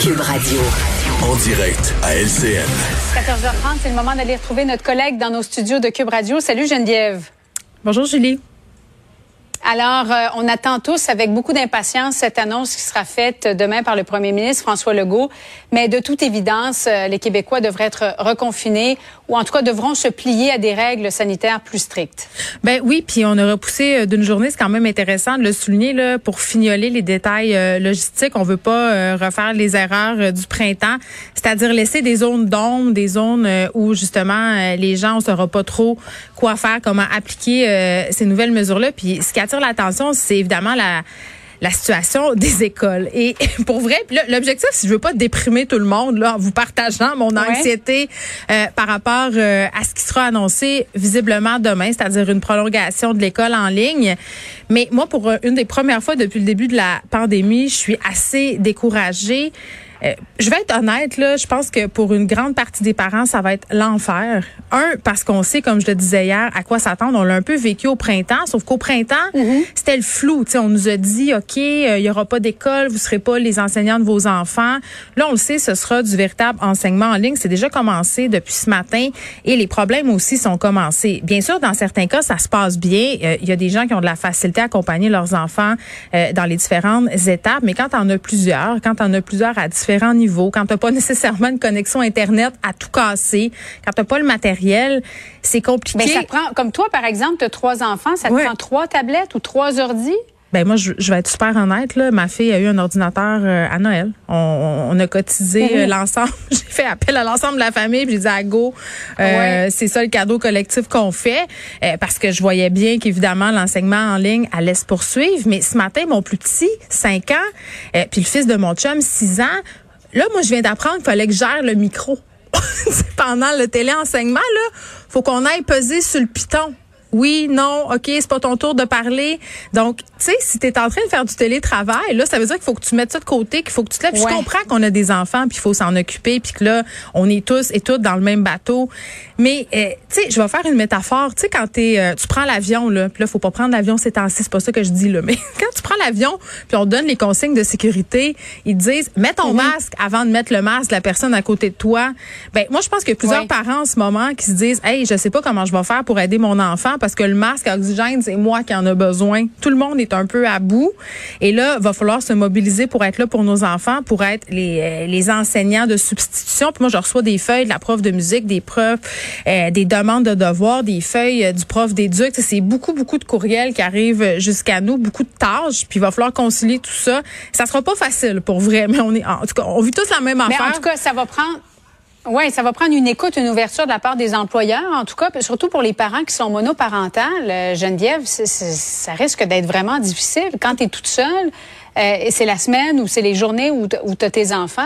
Cube Radio. En direct à LCN. 14h30, c'est le moment d'aller retrouver notre collègue dans nos studios de Cube Radio. Salut Geneviève. Bonjour Julie. Alors, euh, on attend tous avec beaucoup d'impatience cette annonce qui sera faite demain par le premier ministre François Legault. Mais de toute évidence, euh, les Québécois devraient être reconfinés ou en tout cas devront se plier à des règles sanitaires plus strictes. Ben oui, puis on a repoussé euh, d'une journée, c'est quand même intéressant de le souligner là pour fignoler les détails logistiques. On veut pas refaire les erreurs du printemps, c'est-à-dire laisser des zones d'ombre, des zones où justement les gens on saura pas trop quoi faire, comment appliquer ces nouvelles mesures-là. Puis ce qui attire l'attention, c'est évidemment la la situation des écoles. Et pour vrai, l'objectif, si je veux pas déprimer tout le monde là, en vous partageant mon anxiété euh, par rapport euh, à ce qui sera annoncé visiblement demain, c'est-à-dire une prolongation de l'école en ligne. Mais moi, pour euh, une des premières fois depuis le début de la pandémie, je suis assez découragée. Euh, je vais être honnête, là, je pense que pour une grande partie des parents, ça va être l'enfer. Un, parce qu'on sait, comme je le disais hier, à quoi s'attendre. On l'a un peu vécu au printemps, sauf qu'au printemps, mhm. c'était le flou. on nous a dit, OK, euh, il y aura pas d'école, vous serez pas les enseignants de vos enfants. Là, on le sait, ce sera du véritable enseignement en ligne. C'est déjà commencé depuis ce matin et les problèmes aussi sont commencés. Bien sûr, dans certains cas, ça se passe bien. Euh, il y a des gens qui ont de la facilité à accompagner leurs enfants dans les différentes étapes, mais quand on a plusieurs, quand on a plusieurs à différents niveaux, quand t'as pas nécessairement une connexion internet à tout casser, quand t'as pas le matériel, c'est compliqué. Mais ça prend, comme toi par exemple, tu as trois enfants, ça te prend trois tablettes ou trois ordi? Ben moi, je, vais être super honnête. Là. Ma fille a eu un ordinateur euh, à Noël. On, a cotisé euh, l'ensemble. J'ai fait appel à l'ensemble de la famille. J'ai dit à Go, euh, c'est ça le cadeau collectif qu'on fait. parce que je voyais bien qu'évidemment, l'enseignement en ligne allait se poursuivre. Mais ce matin, mon plus petit, 5 ans, puis le fils de mon chum, 6 ans, Là, moi, je viens d'apprendre qu'il fallait que je gère le micro. Pendant le téléenseignement, là, faut qu'on aille peser sur le piton oui, non, OK, c'est pas ton tour de parler. Donc, tu sais, si tu es en train de faire du télétravail, là, ça veut dire qu'il faut que tu mettes ça de côté, qu'il faut que tu te lèves. Je comprends qu'on a des enfants, puis il faut s'en occuper, puis que là, on est tous et toutes dans le même bateau. Mais, euh, tu sais, je vais faire une métaphore. Tu sais, quand es, euh, tu prends l'avion, là, puis là, faut pas prendre l'avion c'est temps c'est pas ça que je dis, là. Mais quand tu prends l'avion, puis on donne les consignes de sécurité, ils disent, mets ton mhm. masque avant de mettre le masque de la personne à côté de toi. Ben, moi, je pense qu'il y a plusieurs parents en ce moment qui se disent, hey, je sais pas comment je vais faire pour aider mon enfant parce que le masque à oxygène, c'est moi qui en a besoin. Tout le monde est un peu à bout. Et là, va falloir se mobiliser pour être là pour nos enfants, pour être les, euh, les enseignants de substitution. Puis moi, je reçois des feuilles de la prof de musique, des profs, euh, des demandes de devoirs, des feuilles euh, du prof d'éduc. C'est beaucoup, beaucoup de courriels qui arrivent jusqu'à nous, beaucoup de tâches. Puis il va falloir concilier tout ça. Ça sera pas facile pour vrai, mais on est, en tout cas, on vit tous la même affaire. Mais en tout cas, ça va prendre oui, ça va prendre une écoute, une ouverture de la part des employeurs, en tout cas, surtout pour les parents qui sont monoparentales. Euh, Geneviève, ça risque d'être vraiment difficile. Quand tu es toute seule, euh, c'est la semaine ou c'est les journées où tu as tes enfants?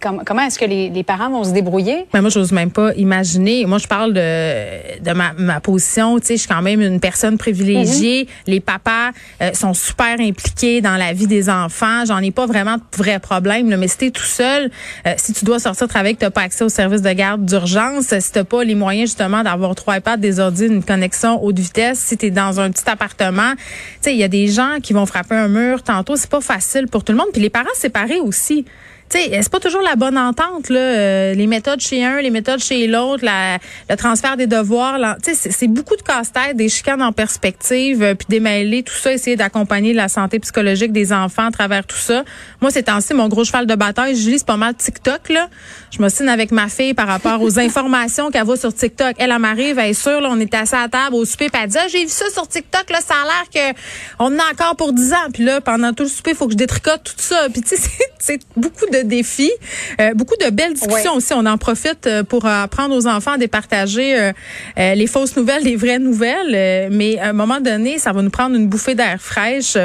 comment est-ce que les, parents vont se débrouiller? Mais moi, j'ose même pas imaginer. Moi, je parle de, de ma, ma position. Tu sais, je suis quand même une personne privilégiée. Mm-hmm. Les papas euh, sont super impliqués dans la vie des enfants. J'en ai pas vraiment de vrais problèmes. Mais si t'es tout seul, euh, si tu dois sortir travailler, que t'as pas accès au service de garde d'urgence, si t'as pas les moyens justement d'avoir trois iPads, des ordi, une connexion haute vitesse, si t'es dans un petit appartement, tu sais, il y a des gens qui vont frapper un mur tantôt. C'est pas facile pour tout le monde. Puis les parents séparés aussi tu sais, c'est pas toujours la bonne entente là. Euh, les méthodes chez un, les méthodes chez l'autre, le transfert des devoirs. Tu sais, c'est beaucoup de casse-tête, des chicanes en perspective, euh, puis démêler tout ça, essayer d'accompagner la santé psychologique des enfants à travers tout ça. Moi, c'est ainsi mon gros cheval de bataille. Je lis pas mal TikTok là. Je me avec ma fille par rapport aux informations qu'elle voit sur TikTok. Elle, elle m'arrive, elle est sûre, là, on est assis à la table au souper, puis elle dit, ah, j'ai vu ça sur TikTok, là, ça a l'air que on en a encore pour 10 ans. Puis là, pendant tout le souper, il faut que je détricote tout ça. Puis tu sais, c'est beaucoup de défis, euh, beaucoup de belles discussions aussi. On en profite euh, pour apprendre aux enfants à départager euh, les fausses nouvelles, les vraies nouvelles. mais à un moment donné, ça va nous prendre une bouffée d'air fraîche.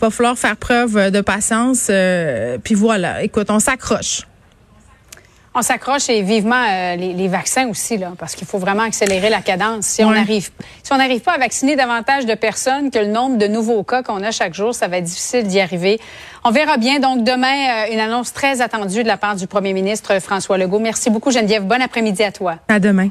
va falloir faire preuve de patience. puis voilà, écoute, on s'accroche. On s'accroche et vivement les, vaccins aussi, là, parce qu'il faut vraiment accélérer la cadence. Si on arrive, si on n'arrive pas à vacciner davantage de personnes que le nombre de nouveaux cas qu'on a chaque jour, ça va être difficile d'y arriver. On verra bien. Donc, demain, euh, une annonce très attendue de la part du premier ministre François Legault. Merci beaucoup, Geneviève. Bon après-midi à toi. À demain.